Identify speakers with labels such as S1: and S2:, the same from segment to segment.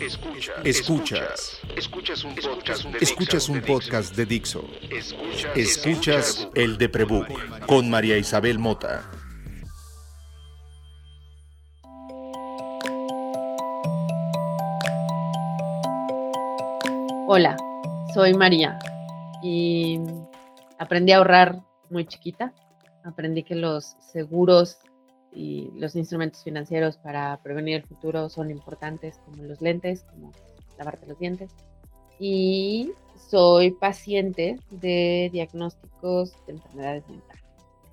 S1: Escuchas. Escuchas. Escuchas un podcast de Escuchas un podcast de Dixo. Escuchas el de Prebook con María Isabel Mota.
S2: Hola, soy María y aprendí a ahorrar muy chiquita. Aprendí que los seguros y los instrumentos financieros para prevenir el futuro son importantes, como los lentes, como lavarte los dientes. Y soy paciente de diagnósticos de enfermedades mentales.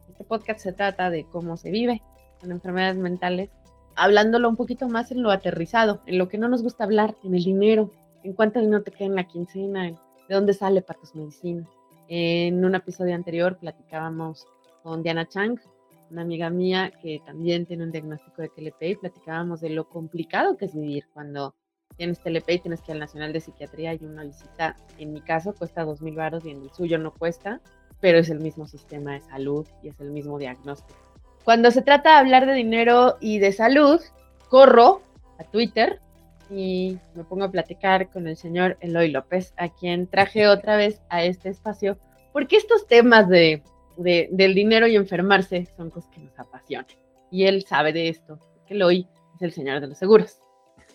S2: Este podcast se trata de cómo se vive con enfermedades mentales, hablándolo un poquito más en lo aterrizado, en lo que no nos gusta hablar, en el dinero, en cuánto dinero te queda en la quincena, de dónde sale para tus medicinas. En un episodio anterior platicábamos con Diana Chang, una amiga mía que también tiene un diagnóstico de TLP y platicábamos de lo complicado que es vivir cuando tienes TLP y tienes que ir al Nacional de Psiquiatría y una visita, en mi caso, cuesta dos mil baros y en el suyo no cuesta, pero es el mismo sistema de salud y es el mismo diagnóstico. Cuando se trata de hablar de dinero y de salud, corro a Twitter y me pongo a platicar con el señor Eloy López, a quien traje otra vez a este espacio, porque estos temas de del dinero y enfermarse son cosas que nos apasionan. Y él sabe de esto, que Eloy es el señor de los seguros.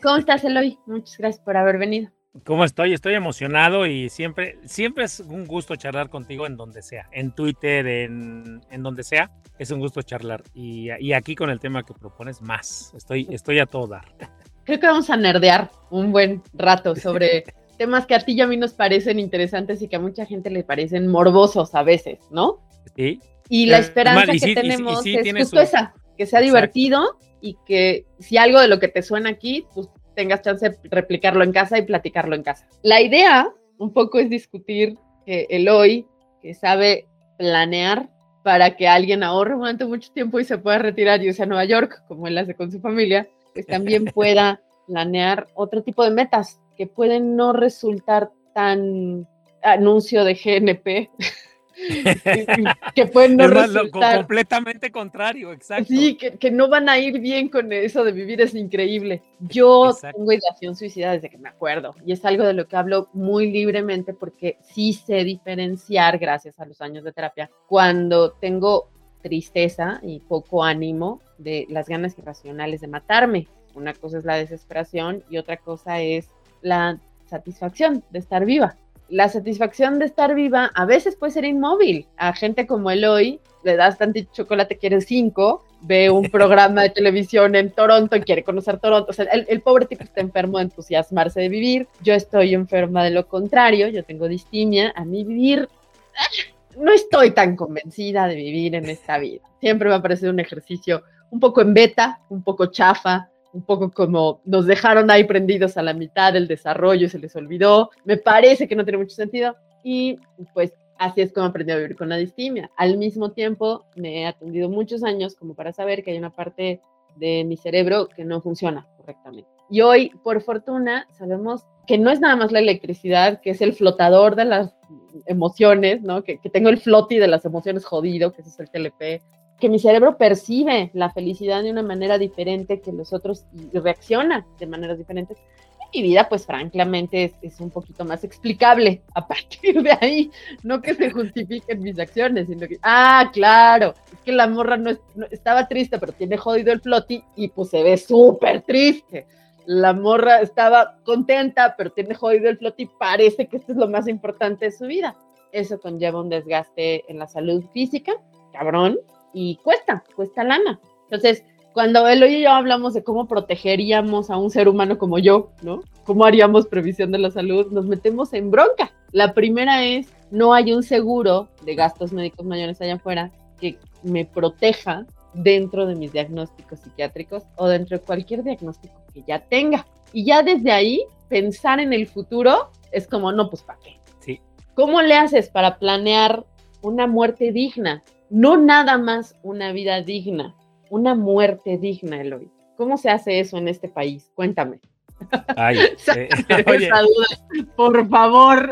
S2: ¿Cómo estás, Eloy? Muchas gracias por haber venido.
S3: ¿Cómo estoy? Estoy emocionado y siempre, siempre es un gusto charlar contigo en donde sea, en Twitter, en, en donde sea, es un gusto charlar. Y, y, aquí con el tema que propones, más. Estoy, estoy a todo dar.
S2: Creo que vamos a nerdear un buen rato sobre temas que a ti y a mí nos parecen interesantes y que a mucha gente le parecen morbosos a veces, ¿no? Y la esperanza que tenemos es justo esa, que sea divertido y que si algo de lo que te suena aquí, pues tengas chance de replicarlo en casa y platicarlo en casa. La idea un poco es discutir que el hoy, que sabe planear para que alguien ahorre durante mucho tiempo y se pueda retirar y irse a Nueva York, como él hace con su familia, pues también pueda planear otro tipo de metas que pueden no resultar tan anuncio de GNP que pueden no resultar.
S3: completamente contrario, exacto.
S2: Sí, que, no van a ir bien con eso de vivir es increíble. Yo tengo ideación suicida desde que me acuerdo y es algo de lo que hablo muy libremente porque sí sé diferenciar, gracias a los años de terapia, cuando tengo tristeza y poco ánimo de las ganas irracionales de matarme. Una cosa es la desesperación y otra cosa es la satisfacción de estar viva la satisfacción de estar viva a veces puede ser inmóvil. A gente como Eloy le das tanto chocolate, quiere cinco, ve un programa de televisión en Toronto y quiere conocer Toronto. O sea, el, pobre tipo está enfermo de entusiasmarse de vivir. Yo estoy enferma de lo contrario, yo tengo distimia. A mí vivir, no estoy tan convencida de vivir en esta vida. Siempre me ha parecido un ejercicio un poco en beta, un poco chafa, un poco como nos dejaron ahí prendidos a la mitad del desarrollo y se les olvidó. Me parece que no tiene mucho sentido. Y pues así es como aprendí a vivir con la distimia. Al mismo tiempo, me he atendido muchos años como para saber que hay una parte de mi cerebro que no funciona correctamente. Y hoy, por fortuna, sabemos que no es nada más la electricidad, que es el flotador de las emociones, ¿no? Que, que tengo el floti de las emociones jodido, que es el TLP, que mi cerebro percibe la felicidad de una manera diferente que los otros y reacciona de maneras diferentes. mi vida, pues francamente, es, un poquito más explicable a partir de ahí. No que se justifiquen mis acciones, sino que, ah, claro, es que la morra no, estaba triste, pero tiene jodido el floti y pues se ve súper triste. La morra estaba contenta, pero tiene jodido el floti parece que esto es lo más importante de su vida. Eso conlleva un desgaste en la salud física, cabrón, y cuesta, cuesta lana. Entonces, cuando él y yo hablamos de cómo protegeríamos a un ser humano como yo, ¿no? ¿Cómo haríamos previsión de la salud? Nos metemos en bronca. La primera es, no hay un seguro de gastos médicos mayores allá afuera que me proteja dentro de mis diagnósticos psiquiátricos o dentro de cualquier diagnóstico que ya tenga. Y ya desde ahí, pensar en el futuro es como, no, pues ¿para qué?
S3: Sí.
S2: ¿Cómo le haces para planear una muerte digna? No nada más una vida digna, una muerte digna, Eloy. ¿Cómo se hace eso en este país? Cuéntame.
S3: Ay,
S2: eh, por favor.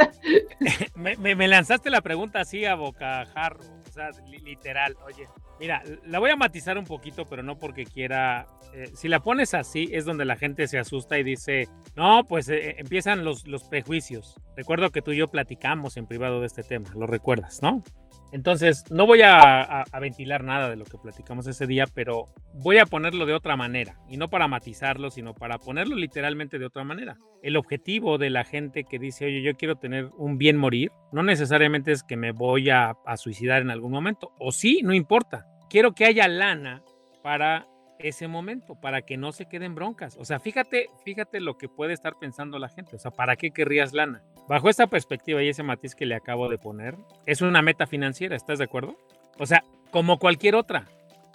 S3: Me, lanzaste la pregunta así a bocajarro. O sea, literal, oye, mira, la voy a matizar un poquito, pero no porque quiera. Eh, si la pones así, es donde la gente se asusta y dice, no, pues eh, empiezan los, los prejuicios. Recuerdo que tú y yo platicamos en privado de este tema, lo recuerdas, ¿no? Entonces, no voy a, ventilar nada de lo que platicamos ese día, pero voy a ponerlo de otra manera. Y no para matizarlo, sino para ponerlo literalmente de otra manera. El objetivo de la gente que dice, oye, yo quiero tener un bien morir, no necesariamente es que me voy a, suicidar en algún momento. O sí, no importa. Quiero que haya lana para ese momento para que no se queden broncas. O sea, fíjate, fíjate lo que puede estar pensando la gente. O sea, ¿para qué querrías lana? Bajo esta perspectiva y ese matiz que le acabo de poner, es una meta financiera, ¿estás de acuerdo? O sea, como cualquier otra.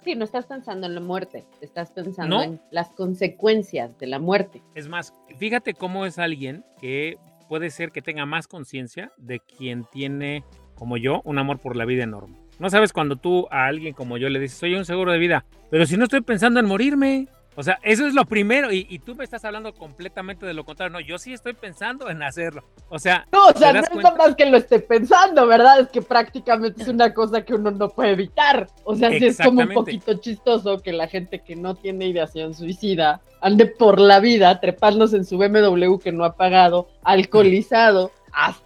S2: Sí, no estás pensando en la muerte, estás pensando en las consecuencias de la muerte.
S3: Es más, fíjate cómo es alguien que puede ser que tenga más conciencia de quien tiene, como yo, un amor por la vida enorme. No sabes cuando tú a alguien como yo le dices, soy un seguro de vida, pero si no estoy pensando en morirme. O sea, eso es lo primero. Y, tú me estás hablando completamente de lo contrario. No, yo sí estoy pensando en hacerlo. O sea,
S2: no, o sea, no es más que lo esté pensando, ¿verdad? Es que prácticamente es una cosa que uno no puede evitar. O sea, sí es como un poquito chistoso que la gente que no tiene ideación suicida ande por la vida trepándose en su BMW que no ha pagado, alcoholizado, hasta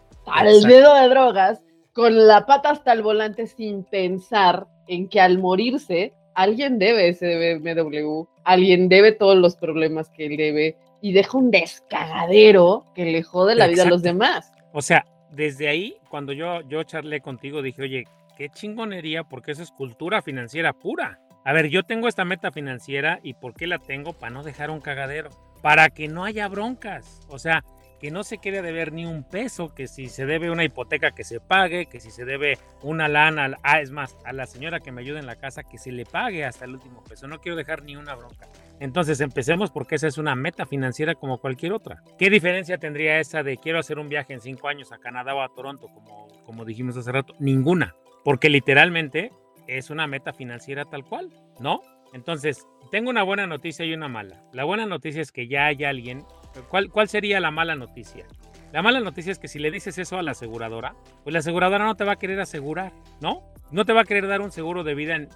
S2: el dedo de drogas con la pata hasta el volante sin pensar en que al morirse alguien debe ese BMW, alguien debe todos los problemas que él debe y deja un descagadero que le jode la vida a los demás.
S3: O sea, desde ahí, cuando yo, yo charlé contigo, dije, oye, qué chingonería, porque eso es cultura financiera pura. A ver, yo tengo esta meta financiera y ¿por qué la tengo? Para no dejar un cagadero, para que no haya broncas. O sea, que no se quede deber ni un peso, que si se debe una hipoteca que se pague, que si se debe una lana, ah, es más, a la señora que me ayuda en la casa que se le pague hasta el último peso. No quiero dejar ni una bronca. Entonces empecemos porque esa es una meta financiera como cualquier otra. ¿Qué diferencia tendría esa de quiero hacer un viaje en cinco años a Canadá o a Toronto, como, como dijimos hace rato? Ninguna, porque literalmente es una meta financiera tal cual, ¿no? Entonces, tengo una buena noticia y una mala. La buena noticia es que ya hay alguien ¿Cuál, ¿Cuál sería la mala noticia? La mala noticia es que si le dices eso a la aseguradora, pues la aseguradora no te va a querer asegurar, ¿no? No te va a querer dar un seguro de vida, en,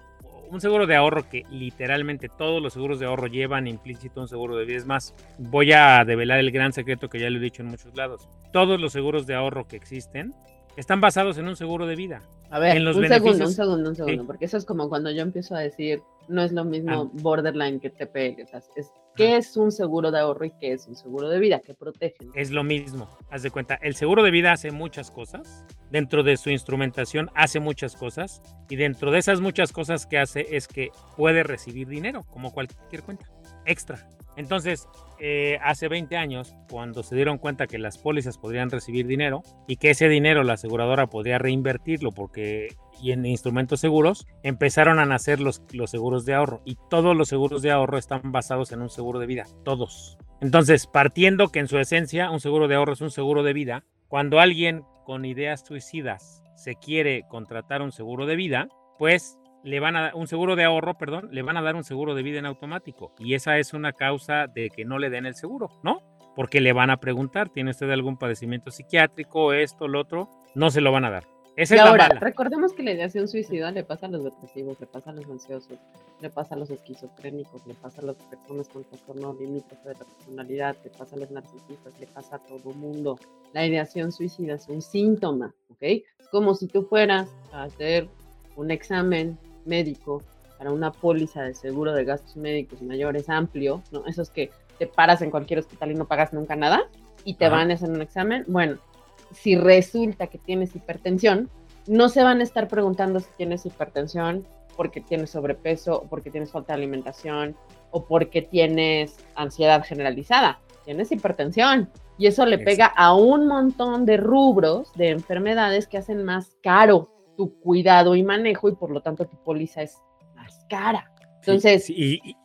S3: un seguro de ahorro que literalmente todos los seguros de ahorro llevan implícito un seguro de vida. Es más, voy a develar el gran secreto que ya lo he dicho en muchos lados. Todos los seguros de ahorro que existen están basados en un seguro de vida.
S2: A ver, un segundo, un segundo, un segundo, porque eso es como cuando yo empiezo a decir, no es lo mismo ah. borderline que TPL, es, ¿qué es un seguro de ahorro y qué es un seguro de vida? ¿Qué protege?
S3: Es lo mismo, haz de cuenta, el seguro de vida hace muchas cosas, dentro de su instrumentación hace muchas cosas, y dentro de esas muchas cosas que hace es que puede recibir dinero, como cualquier cuenta, extra. Entonces, eh, hace 20 años, cuando se dieron cuenta que las pólizas podrían recibir dinero y que ese dinero la aseguradora podría reinvertirlo porque y en instrumentos seguros, empezaron a nacer los, los seguros de ahorro y todos los seguros de ahorro están basados en un seguro de vida, todos. Entonces, partiendo que en su esencia un seguro de ahorro es un seguro de vida, cuando alguien con ideas suicidas se quiere contratar un seguro de vida, pues le van a dar un seguro de ahorro, perdón, le van a dar un seguro de vida en automático. Y esa es una causa de que no le den el seguro, ¿no? Porque le van a preguntar, ¿tiene usted algún padecimiento psiquiátrico, esto, lo otro? No se lo van a dar. Esa
S2: y
S3: es
S2: ahora,
S3: la
S2: recordemos que la ideación suicida le pasa a los depresivos, le pasa a los ansiosos, le pasa a los esquizofrénicos, le pasa a las personas con trastorno límite de la personalidad, le pasa a los narcisistas, le pasa a todo el mundo. La ideación suicida es un síntoma, ¿ok? Es como si tú fueras a hacer un examen médico para una póliza de seguro de gastos médicos mayores amplio, ¿no? Esos que te paras en cualquier hospital y no pagas nunca nada y te van a hacer un examen. Bueno, si resulta que tienes hipertensión, no se van a estar preguntando si tienes hipertensión porque tienes sobrepeso, o porque tienes falta de alimentación o porque tienes ansiedad generalizada. Tienes hipertensión. Y eso le pega a un montón de rubros de enfermedades que hacen más caro tu cuidado y manejo y por lo tanto tu póliza es más cara. Entonces,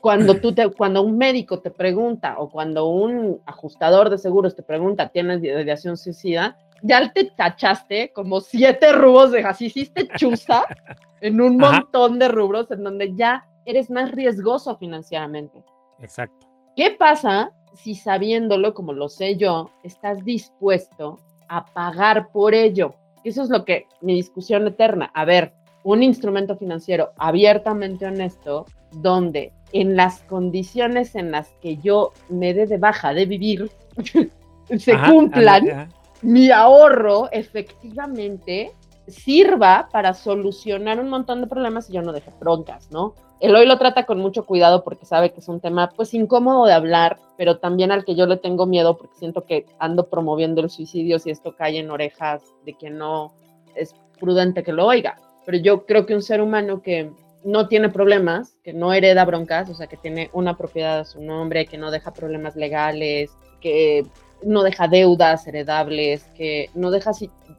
S2: cuando tú te, cuando un médico te pregunta o cuando un ajustador de seguros te pregunta, ¿tienes ideación suicida? Ya te tachaste como siete rubros de así hiciste chuza en un montón de rubros en donde ya eres más riesgoso financieramente.
S3: Exacto.
S2: ¿Qué pasa si sabiéndolo, como lo sé yo, estás dispuesto a pagar por ello? Eso es lo que mi discusión eterna. A ver, un instrumento financiero abiertamente honesto, donde en las condiciones en las que yo me dé de baja de vivir, se cumplan, mi ahorro efectivamente sirva para solucionar un montón de problemas y yo no deje broncas, ¿no? El hoy lo trata con mucho cuidado porque sabe que es un tema pues incómodo de hablar, pero también al que yo le tengo miedo porque siento que ando promoviendo el suicidio si esto cae en orejas de quien no es prudente que lo oiga. Pero yo creo que un ser humano que no tiene problemas, que no hereda broncas, o sea, que tiene una propiedad a su nombre, que no deja problemas legales, que no deja deudas heredables, que no deja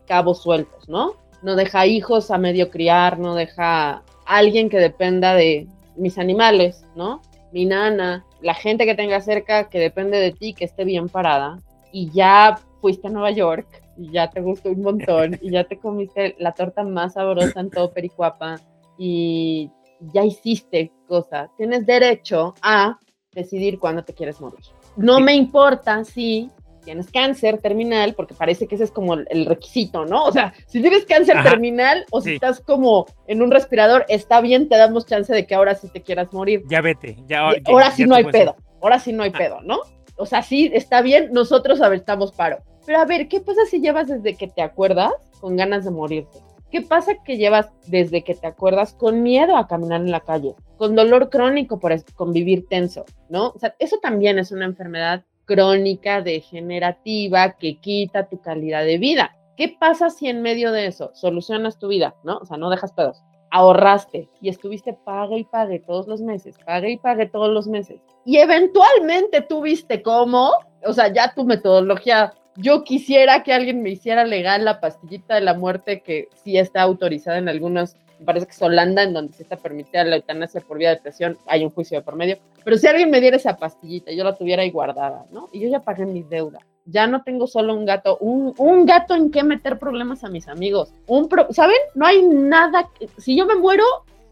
S2: cabos sueltos, ¿no? No deja hijos a medio criar, no deja alguien que dependa de mis animales, ¿no? Mi nana, la gente que tenga cerca que depende de ti, que esté bien parada, y ya fuiste a Nueva York, y ya te gustó un montón, y ya te comiste la torta más sabrosa en todo Pericuapa, y ya hiciste cosas. Tienes derecho a decidir cuándo te quieres morir. No me importa si tienes cáncer terminal, porque parece que ese es como el requisito, ¿no? O sea, si tienes cáncer terminal o si estás como en un respirador, está bien, te damos chance de que ahora sí te quieras morir.
S3: Ya vete, ya.
S2: ahora sí no hay pedo, ahora sí no hay pedo, ¿no? O sea, sí, está bien, nosotros estamos paro. Pero a ver, ¿qué pasa si llevas desde que te acuerdas con ganas de morirte? ¿Qué pasa que llevas desde que te acuerdas con miedo a caminar en la calle, con dolor crónico por convivir tenso, ¿no? O sea, eso también es una enfermedad crónica degenerativa que quita tu calidad de vida. ¿Qué pasa si en medio de eso solucionas tu vida, no? O sea, no dejas pedos. Ahorraste y estuviste pague y pague todos los meses, pague y pague todos los meses. Y eventualmente tuviste cómo, o sea, ya tu metodología, yo quisiera que alguien me hiciera legal la pastillita de la muerte que sí está autorizada en algunos me parece que es Holanda, en donde se está permitida la eutanasia por vía de presión, hay un juicio de por medio. Pero si alguien me diera esa pastillita, yo la tuviera ahí guardada, ¿no? Y yo ya pagué mis deudas. Ya no tengo solo un gato, un, un gato en que meter problemas a mis amigos. Un ¿Saben? No hay nada. si yo me muero,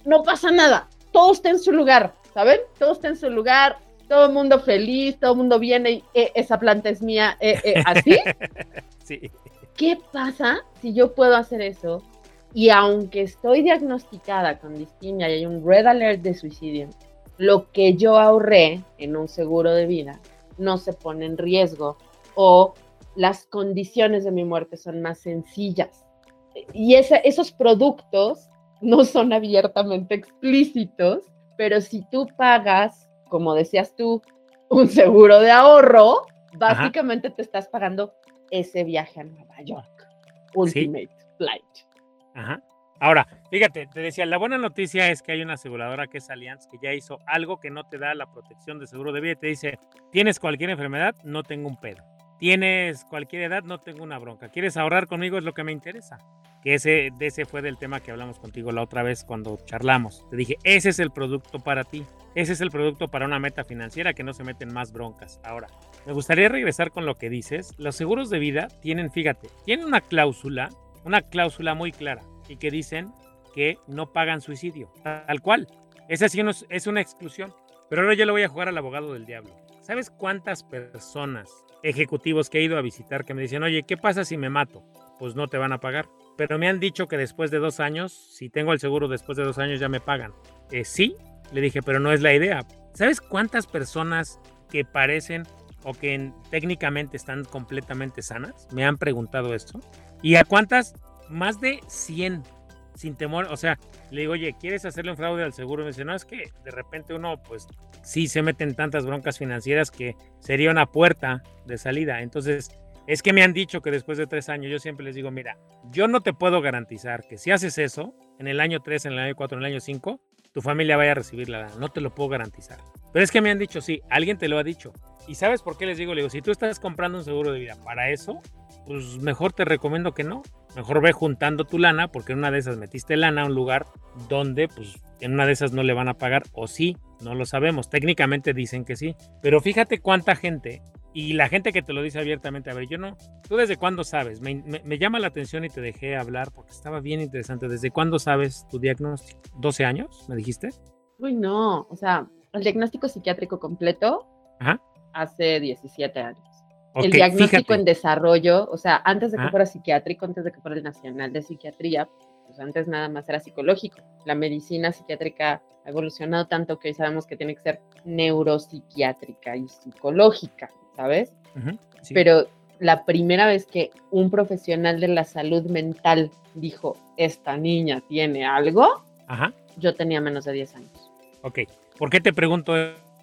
S2: no pasa nada. Todo está en su lugar, ¿saben? Todo está en su lugar. Todo el mundo feliz, todo el mundo viene y eh, esa planta es mía, eh, eh, así.
S3: Sí.
S2: ¿Qué pasa si yo puedo hacer eso y aunque estoy diagnosticada con distimia y hay un red alert de suicidio, lo que yo ahorré en un seguro de vida no se pone en riesgo o las condiciones de mi muerte son más sencillas. Y esos productos no son abiertamente explícitos, pero si tú pagas, como decías tú, un seguro de ahorro, básicamente te estás pagando ese viaje a Nueva York. Ultimate Flight.
S3: Ajá. Ahora, fíjate, te decía, la buena noticia es que hay una aseguradora que es Allianz que ya hizo algo que no te da la protección de seguro de vida. Te dice, tienes cualquier enfermedad, no tengo un pedo. Tienes cualquier edad, no tengo una bronca. ¿Quieres ahorrar conmigo? Es lo que me interesa. Que ese, de ese fue del tema que hablamos contigo la otra vez cuando charlamos. Te dije, ese es el producto para ti. Ese es el producto para una meta financiera que no se meten más broncas. Ahora, me gustaría regresar con lo que dices. Los seguros de vida tienen, fíjate, tienen una cláusula una cláusula muy clara y que dicen que no pagan suicidio, tal cual. Esa sí es una exclusión. Pero ahora yo le voy a jugar al abogado del diablo. ¿Sabes cuántas personas, ejecutivos que he ido a visitar, que me dicen, oye, ¿qué pasa si me mato? Pues no te van a pagar. Pero me han dicho que después de dos años, si tengo el seguro después de dos años, ya me pagan. Eh, sí, le dije, pero no es la idea. ¿Sabes cuántas personas que parecen o que técnicamente están completamente sanas me han preguntado esto? ¿Y a cuántas? Más de 100, sin temor. O sea, le digo, oye, ¿quieres hacerle un fraude al seguro? me dice, no, es que de repente uno, pues, sí se mete en tantas broncas financieras que sería una puerta de salida. Entonces, es que me han dicho que después de tres años, yo siempre les digo, mira, yo no te puedo garantizar que si haces eso, en el año 3, en el año 4, en el año 5, tu familia vaya a recibir la No te lo puedo garantizar. Pero es que me han dicho, sí, alguien te lo ha dicho. ¿Y sabes por qué les digo? Le digo, si tú estás comprando un seguro de vida para eso, pues mejor te recomiendo que no. Mejor ve juntando tu lana, porque en una de esas metiste lana a un lugar donde, pues, en una de esas no le van a pagar, o sí, no lo sabemos. Técnicamente dicen que sí. Pero fíjate cuánta gente, y la gente que te lo dice abiertamente, a ver, yo no, ¿tú desde cuándo sabes? Me, me llama la atención y te dejé hablar porque estaba bien interesante. ¿Desde cuándo sabes tu diagnóstico? ¿12 años, me dijiste?
S2: Uy, no, o sea, el diagnóstico psiquiátrico completo hace 17 años el diagnóstico en desarrollo, o sea, antes de que fuera psiquiátrico, antes de que fuera el Nacional de Psiquiatría, pues antes nada más era psicológico. La medicina psiquiátrica ha evolucionado tanto que hoy sabemos que tiene que ser neuropsiquiátrica y psicológica, ¿sabes? Pero la primera vez que un profesional de la salud mental dijo, esta niña tiene algo, yo tenía menos de 10 años.
S3: Ok, ¿por qué te pregunto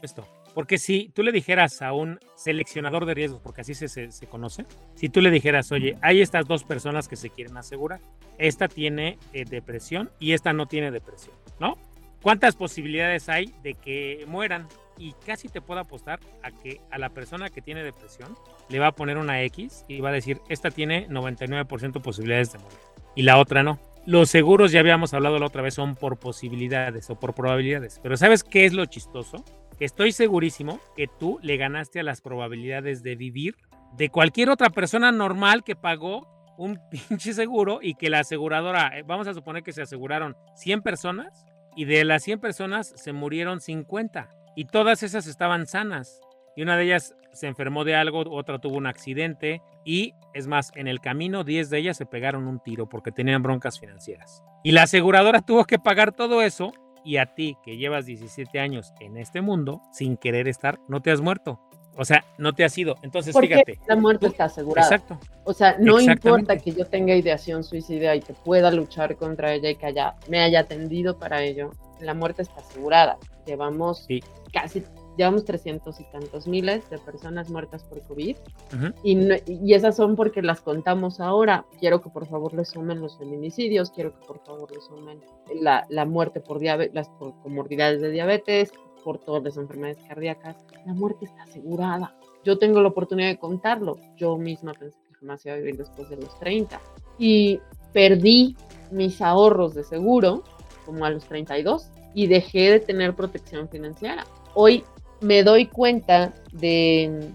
S3: esto? Porque si tú le dijeras a un seleccionador de riesgos, porque así se, se, conoce, si tú le dijeras, oye, hay estas dos personas que se quieren asegurar, esta tiene eh, depresión y esta no tiene depresión, ¿no? ¿Cuántas posibilidades hay de que mueran? Y casi te puedo apostar a que a la persona que tiene depresión le va a poner una X y va a decir, esta tiene 99% posibilidades de morir y la otra no. Los seguros, ya habíamos hablado la otra vez, son por posibilidades o por probabilidades. Pero ¿sabes qué es lo chistoso? Que estoy segurísimo que tú le ganaste a las probabilidades de vivir de cualquier otra persona normal que pagó un pinche seguro y que la aseguradora, eh, vamos a suponer que se aseguraron 100 personas y de las 100 personas se murieron 50 y todas esas estaban sanas y una de ellas se enfermó de algo, otra tuvo un accidente y es más, en el camino 10 de ellas se pegaron un tiro porque tenían broncas financieras. Y la aseguradora tuvo que pagar todo eso y a ti que llevas 17 años en este mundo sin querer estar, no te has muerto. O sea, no te has ido. Entonces,
S2: Porque
S3: fíjate.
S2: La muerte está asegurada. Exacto. O sea, no importa que yo tenga ideación suicida y que pueda luchar contra ella y que haya, me haya atendido para ello, la muerte está asegurada. Llevamos casi llevamos 300 y tantos miles de personas muertas por COVID y, y, esas son porque las contamos ahora. Quiero que por favor le sumen los feminicidios, quiero que por favor le sumen la, la muerte por diabetes, las por comorbilidades de diabetes, por todas las enfermedades cardíacas. La muerte está asegurada. Yo tengo la oportunidad de contarlo. Yo misma pensé que jamás iba a vivir después de los 30 y perdí mis ahorros de seguro como a los 32 y dejé de tener protección financiera. Hoy me doy cuenta de,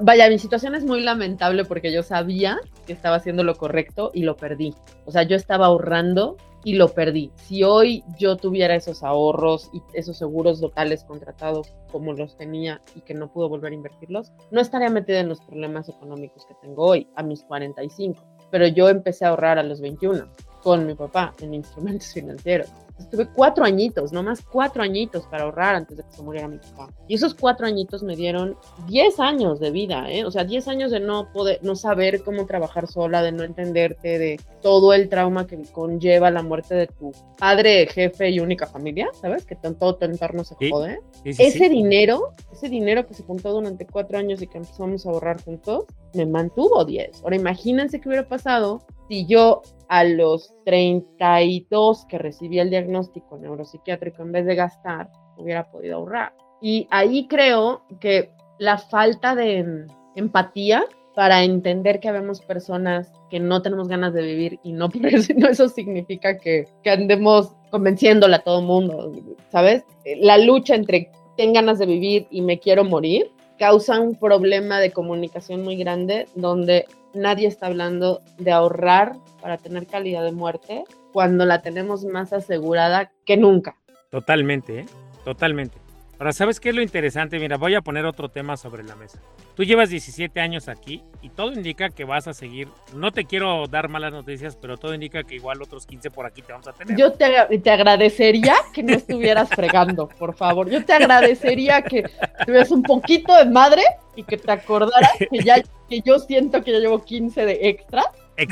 S2: vaya, mi situación es muy lamentable porque yo sabía que estaba haciendo lo correcto y lo perdí. O sea, yo estaba ahorrando y lo perdí. Si hoy yo tuviera esos ahorros y esos seguros locales contratados como los tenía y que no pudo volver a invertirlos, no estaría metida en los problemas económicos que tengo hoy, a mis 45. Pero yo empecé a ahorrar a los 21 con mi papá en instrumentos financieros. Estuve cuatro añitos, nomás cuatro añitos para ahorrar antes de que se muriera mi papá. Y esos cuatro añitos me dieron diez años de vida, ¿eh? O sea, diez años de no poder, no saber cómo trabajar sola, de no entenderte, de todo el trauma que conlleva la muerte de tu padre, jefe y única familia, ¿sabes? Que todo tu entorno se jode. ese dinero, ese dinero que se juntó durante cuatro años y que empezamos a ahorrar juntos, me mantuvo diez. Ahora imagínense qué hubiera pasado si yo a los 32 que recibí el diagnóstico neuropsiquiátrico, en vez de gastar, hubiera podido ahorrar. Y ahí creo que la falta de empatía para entender que habemos personas que no tenemos ganas de vivir y no no eso significa que, que andemos convenciéndola a todo mundo, ¿sabes? La lucha entre tengo ganas de vivir y me quiero morir causa un problema de comunicación muy grande donde nadie está hablando de ahorrar para tener calidad de muerte cuando la tenemos más asegurada que nunca.
S3: Totalmente, ¿eh? totalmente. Ahora, ¿sabes qué es lo interesante? Mira, voy a poner otro tema sobre la mesa. Tú llevas 17 años aquí y todo indica que vas a seguir. No te quiero dar malas noticias, pero todo indica que igual otros 15 por aquí te vamos a tener.
S2: Yo te, te agradecería que no estuvieras fregando, por favor. Yo te agradecería que tuvieras un poquito de madre y que te acordaras que ya que yo siento que ya llevo 15 de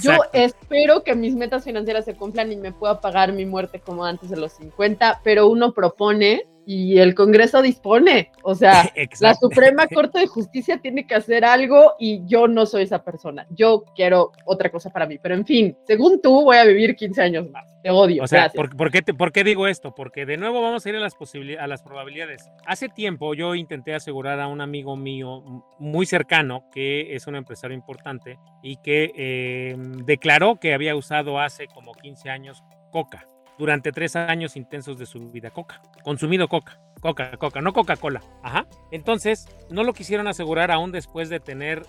S2: Yo espero que mis metas financieras se cumplan y me pueda pagar mi muerte como antes de los 50, pero uno propone y el Congreso dispone. O sea, la Suprema Corte de Justicia tiene que hacer algo y yo no soy esa persona. Yo quiero otra cosa para mí. Pero en fin, según tú, voy a vivir 15 años más. Te odio.
S3: O sea, ¿por, qué ¿por, qué digo esto? Porque de nuevo vamos a ir a las, a las probabilidades. Hace tiempo yo intenté asegurar a un amigo mío muy cercano, que es un empresario importante, y que eh, declaró que había usado hace como 15 años coca durante tres años intensos de su vida. Coca, consumido coca, coca, coca, no Coca-Cola. Ajá. Entonces, no lo quisieron asegurar aún después de tener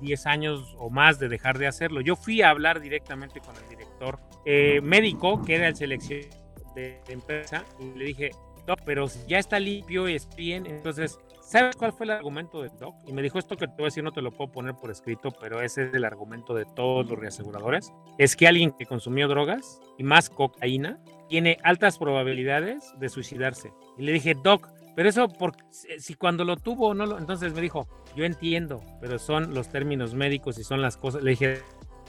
S3: 10 eh, años o más de dejar de hacerlo. Yo fui a hablar directamente con el director eh, médico, que era el selección de empresa, y le dije, no, pero ya está limpio y es bien, entonces ¿sabes cuál fue el argumento del doc? Y me dijo esto que te voy a decir, no te lo puedo poner por escrito, pero ese es el argumento de todos los reaseguradores. Es que alguien que consumió drogas y más cocaína tiene altas probabilidades de suicidarse. Y le dije, doc, pero eso, por, si cuando lo tuvo, no lo, entonces me dijo, yo entiendo, pero son los términos médicos y son las cosas. Le dije,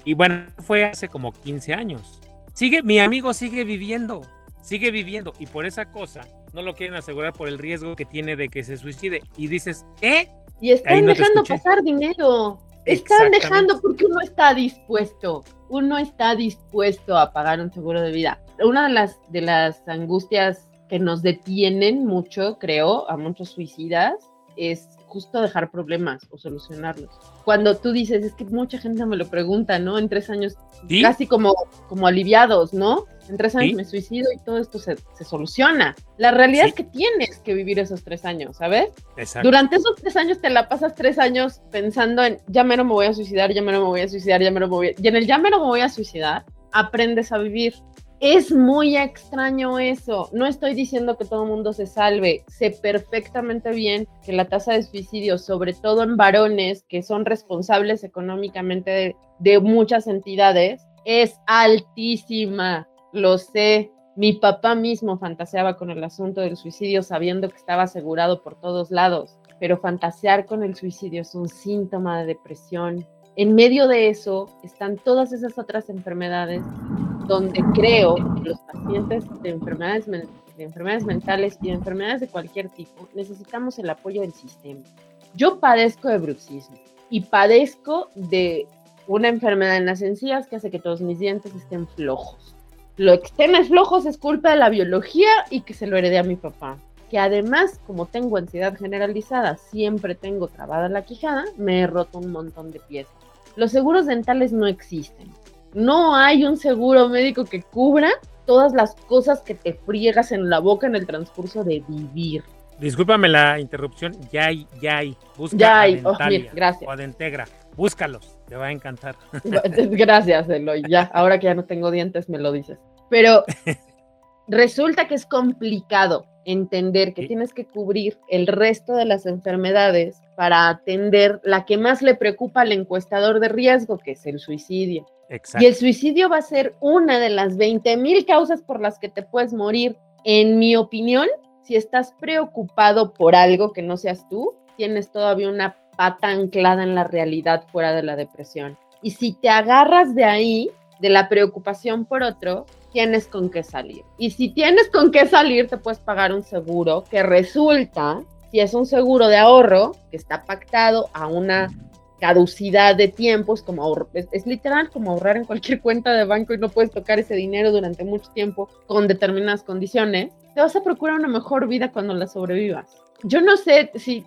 S3: y bueno, fue hace como 15 años. Sigue, mi amigo sigue viviendo, sigue viviendo, y por esa cosa no lo quieren asegurar por el riesgo que tiene de que se suicide. Y dices, ¿eh?
S2: Y están dejando pasar dinero. Están dejando porque uno está dispuesto, uno está dispuesto a pagar un seguro de vida. Una de las, de las angustias que nos detienen mucho, creo, a muchos suicidas, es justo dejar problemas o solucionarlos. Cuando tú dices, es que mucha gente me lo pregunta, ¿no? En tres años, casi como, como aliviados, ¿no? En tres años me suicido y todo esto se, soluciona. La realidad es que tienes que vivir esos tres años, ¿sabes? Exacto. Durante esos tres años te la pasas tres años pensando en, ya menos me voy a suicidar, ya menos me voy a suicidar, ya menos me voy a... Y en el ya menos me voy a suicidar, aprendes a vivir. Es muy extraño eso. No estoy diciendo que todo el mundo se salve. Sé perfectamente bien que la tasa de suicidio, sobre todo en varones que son responsables económicamente de, muchas entidades, es altísima. Lo sé. Mi papá mismo fantaseaba con el asunto del suicidio sabiendo que estaba asegurado por todos lados, pero fantasear con el suicidio es un síntoma de depresión. En medio de eso están todas esas otras enfermedades donde creo que los pacientes de enfermedades, de enfermedades mentales y de enfermedades de cualquier tipo necesitamos el apoyo del sistema. Yo padezco de bruxismo y padezco de una enfermedad en las encías que hace que todos mis dientes estén flojos. Lo que estén flojos es culpa de la biología y que se lo heredé a mi papá. Que además, como tengo ansiedad generalizada, siempre tengo trabada la quijada, me he roto un montón de piezas. Los seguros dentales no existen no hay un seguro médico que cubra todas las cosas que te friegas en la boca en el transcurso de vivir.
S3: Discúlpame la interrupción, ya hay, ya hay.
S2: Busca ya hay, oh, gracias.
S3: O Adentegra, búscalos, te va a encantar.
S2: Gracias, Eloy, ya, ahora que ya no tengo dientes me lo dices. Pero resulta que es complicado entender que tienes que cubrir el resto de las enfermedades para atender la que más le preocupa al encuestador de riesgo, que es el suicidio. Y el suicidio va a ser una de las 20 mil causas por las que te puedes morir. En mi opinión, si estás preocupado por algo que no seas tú, tienes todavía una pata anclada en la realidad fuera de la depresión. Y si te agarras de ahí, de la preocupación por otro, tienes con qué salir. Y si tienes con qué salir, te puedes pagar un seguro que resulta, si es un seguro de ahorro, que está pactado a una caducidad de tiempos, como es, literal como ahorrar en cualquier cuenta de banco y no puedes tocar ese dinero durante mucho tiempo con determinadas condiciones, te vas a procurar una mejor vida cuando la sobrevivas. Yo no sé si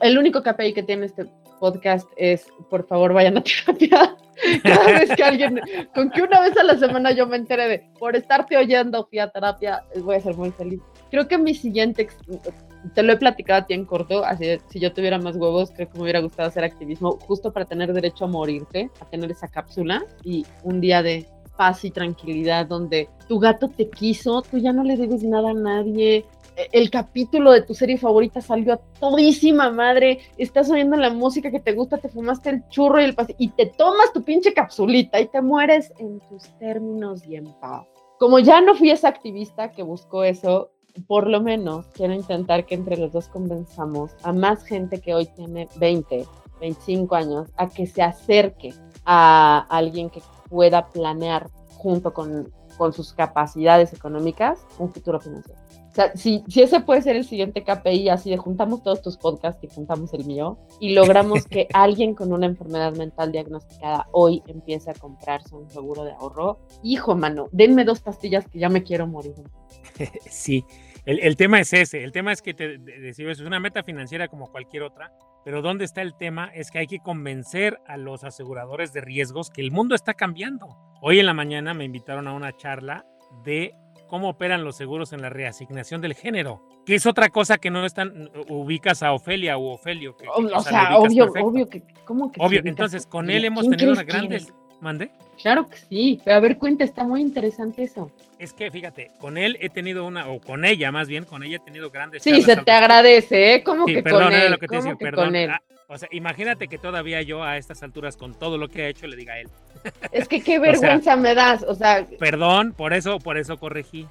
S2: el único KPI que tiene este podcast es, por favor, vayan a terapia. Cada vez que alguien, con que una vez a la semana yo me entere de, por estarte oyendo, fui a terapia, voy a ser muy feliz. Creo que mi siguiente te lo he platicado a ti en corto, así si yo tuviera más huevos, creo que me hubiera gustado hacer activismo justo para tener derecho a morirte, a tener esa cápsula y un día de paz y tranquilidad donde tu gato te quiso, tú ya no le debes nada a nadie, el capítulo de tu serie favorita salió a todísima madre, estás oyendo la música que te gusta, te fumaste el churro y el pase y te tomas tu pinche capsulita y te mueres en tus términos y en paz. Como ya no fui esa activista que buscó eso, por lo menos quiero intentar que entre los dos convenzamos a más gente que hoy tiene 20, 25 años a que se acerque a alguien que pueda planear junto con sus capacidades económicas un futuro financiero. O sea, si, si ese puede ser el siguiente KPI, así de juntamos todos tus podcasts y juntamos el mío y logramos que alguien con una enfermedad mental diagnosticada hoy empiece a comprarse un seguro de ahorro, hijo, mano, denme dos pastillas que ya me quiero morir.
S3: Sí, el, tema es ese, el tema es que te decimos, es una meta financiera como cualquier otra, pero ¿dónde está el tema? Es que hay que convencer a los aseguradores de riesgos que el mundo está cambiando. Hoy en la mañana me invitaron a una charla de cómo operan los seguros en la reasignación del género, que es otra cosa que no están, ubicas a Ofelia o Ofelio.
S2: o, sea, obvio, obvio que, ¿cómo que?
S3: Obvio, entonces con él hemos tenido una grandes ¿Mande?
S2: Claro que sí, pero a ver, cuenta, está muy interesante eso.
S3: Es que fíjate, con él he tenido una, o con ella más bien, con ella he tenido grandes.
S2: Sí, se te agradece, ¿eh? ¿Cómo que
S3: perdón,
S2: con él?
S3: Lo que te
S2: ¿Cómo
S3: decía,
S2: que
S3: perdón.
S2: con él?
S3: Ah, o sea, imagínate que todavía yo a estas alturas, con todo lo que ha hecho, le diga a él.
S2: Es que qué vergüenza me das, o sea.
S3: Perdón, por eso, por eso corregí.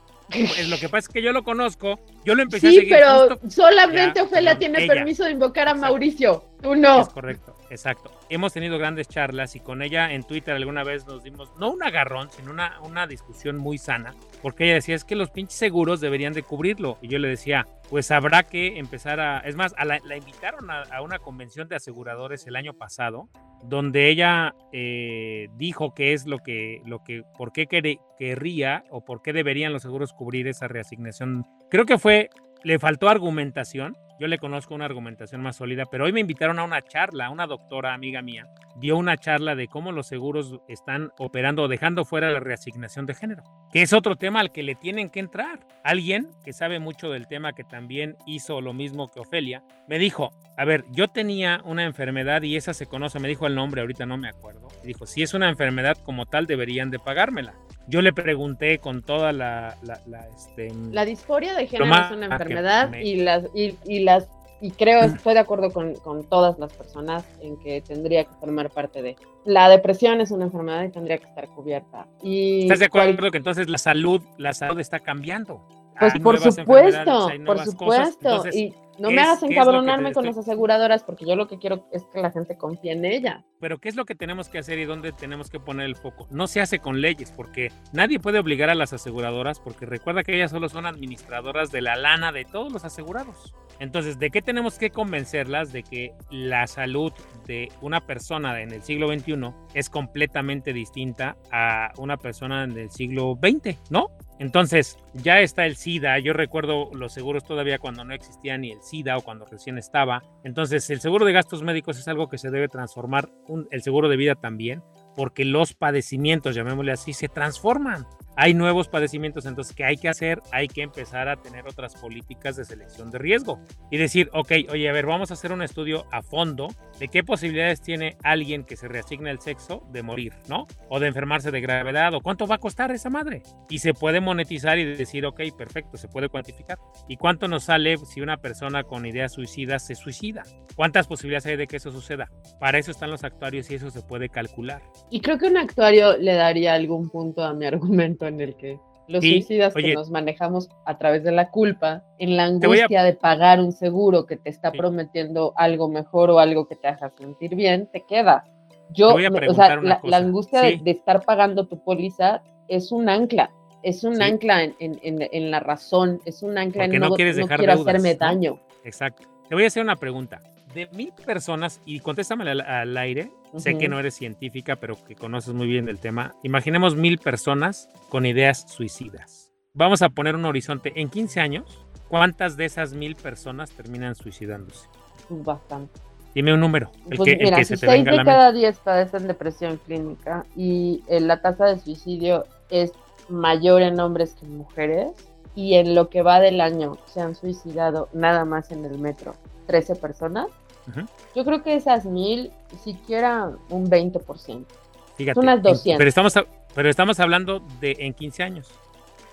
S3: Lo que pasa es que yo lo conozco, yo lo empecé a
S2: Sí,
S3: seguir.
S2: pero
S3: justo-
S2: solamente
S3: Ya,
S2: Ofelia tiene
S3: ella.
S2: permiso de invocar a
S3: Exacto.
S2: Mauricio, tú no.
S3: Es correcto, exacto. Hemos tenido grandes charlas y con ella en Twitter alguna vez nos dimos, no un agarrón, sino una, una discusión muy sana, porque ella decía, es que los pinches seguros deberían de cubrirlo. Y yo le decía, pues habrá que empezar a... Es más, a la, la invitaron a, a una convención de aseguradores el año pasado, donde ella eh, dijo qué es lo que, lo que, por qué querría o por qué deberían los seguros cubrir esa reasignación. Creo que fue, le faltó argumentación. Yo le conozco una argumentación más sólida, pero hoy me invitaron a una charla, una doctora amiga mía dio una charla de cómo los seguros están operando o dejando fuera la reasignación de género, que es otro tema al que le tienen que entrar. Alguien que sabe mucho del tema, que también hizo lo mismo que Ofelia, me dijo, a ver, yo tenía una enfermedad y esa se conoce, me dijo el nombre, ahorita no me acuerdo, y dijo, si es una enfermedad como tal, deberían de pagármela. Yo le pregunté con toda la... la, la, este,
S2: La disforia de género es una
S3: que
S2: enfermedad
S3: me-
S2: y las y, y las y creo estoy de acuerdo con, con todas las personas en que tendría que formar parte de. La depresión es una enfermedad y tendría que estar cubierta. Y
S3: ¿Estás de
S2: cual-
S3: acuerdo que entonces la salud, la salud está cambiando?
S2: Pues
S3: Hay
S2: por supuesto,
S3: hay
S2: por supuesto. y no
S3: ¿qué
S2: me hagas encabronarme con las aseguradoras porque yo lo que quiero es que la gente confíe en ella.
S3: Pero ¿qué es lo que tenemos que hacer y dónde tenemos que poner el foco? No se hace con leyes, porque nadie puede obligar a las aseguradoras, porque recuerda que ellas solo son administradoras de la lana de todos los asegurados. Entonces, ¿de qué tenemos que convencerlas? De que la salud de una persona en el siglo XXI es completamente distinta a una persona en el siglo XX, ¿no? Entonces, ya está el SIDA. Yo recuerdo los seguros todavía cuando no existía ni el SIDA o cuando recién estaba. Entonces, el seguro de gastos médicos es algo que se debe transformar, un- el seguro de vida también, porque los padecimientos, llamémosle así, se transforman. Hay nuevos padecimientos, entonces, ¿qué hay que hacer? Hay que empezar a tener otras políticas de selección de riesgo y decir, ok, oye, a ver, vamos a hacer un estudio a fondo de qué posibilidades tiene alguien que se reasigne el sexo de morir, ¿no? O de enfermarse de gravedad, o cuánto va a costar esa madre. Y se puede monetizar y decir, ok, perfecto, se puede cuantificar. ¿Y cuánto nos sale si una persona con ideas suicidas se suicida? ¿Cuántas posibilidades hay de que eso suceda? Para eso están los actuarios y eso se puede calcular.
S2: Y creo que un actuario le daría algún punto a mi argumento en el que los
S3: Sí,
S2: suicidas que nos manejamos a través de la culpa, en la
S3: a-
S2: angustia de pagar un seguro que te está
S3: Sí.
S2: prometiendo algo mejor o algo que te haga sentir bien, te queda. Yo,
S3: Te
S2: o sea, la, angustia de,
S3: Sí.
S2: de estar pagando tu póliza es un ancla, es un ancla en, en- en- en la razón, es un ancla
S3: Porque
S2: en
S3: no
S2: no,
S3: quieres
S2: no
S3: dejar
S2: quiero
S3: deudas,
S2: hacerme
S3: ¿no?
S2: daño.
S3: Exacto. Te voy a hacer una pregunta. De mil personas, y contéstamela al, al aire, sé que no eres científica, pero que conoces muy bien el tema. Imaginemos mil personas con ideas suicidas. Vamos a poner un horizonte. En 15 años, ¿cuántas de esas mil personas terminan suicidándose?
S2: Bastante.
S3: Dime un número, el
S2: Pues
S3: que, el
S2: mira,
S3: que
S2: si
S3: se te
S2: seis
S3: venga
S2: de
S3: la
S2: cada diez padecen depresión clínica y eh, la tasa de suicidio es mayor en hombres que en mujeres y en lo que va del año se han suicidado nada más en el metro 13 personas, Yo creo que esas mil, siquiera un 20%.
S3: Fíjate,
S2: unas
S3: en-
S2: 200.
S3: Pero estamos, pero estamos hablando de en 15 años.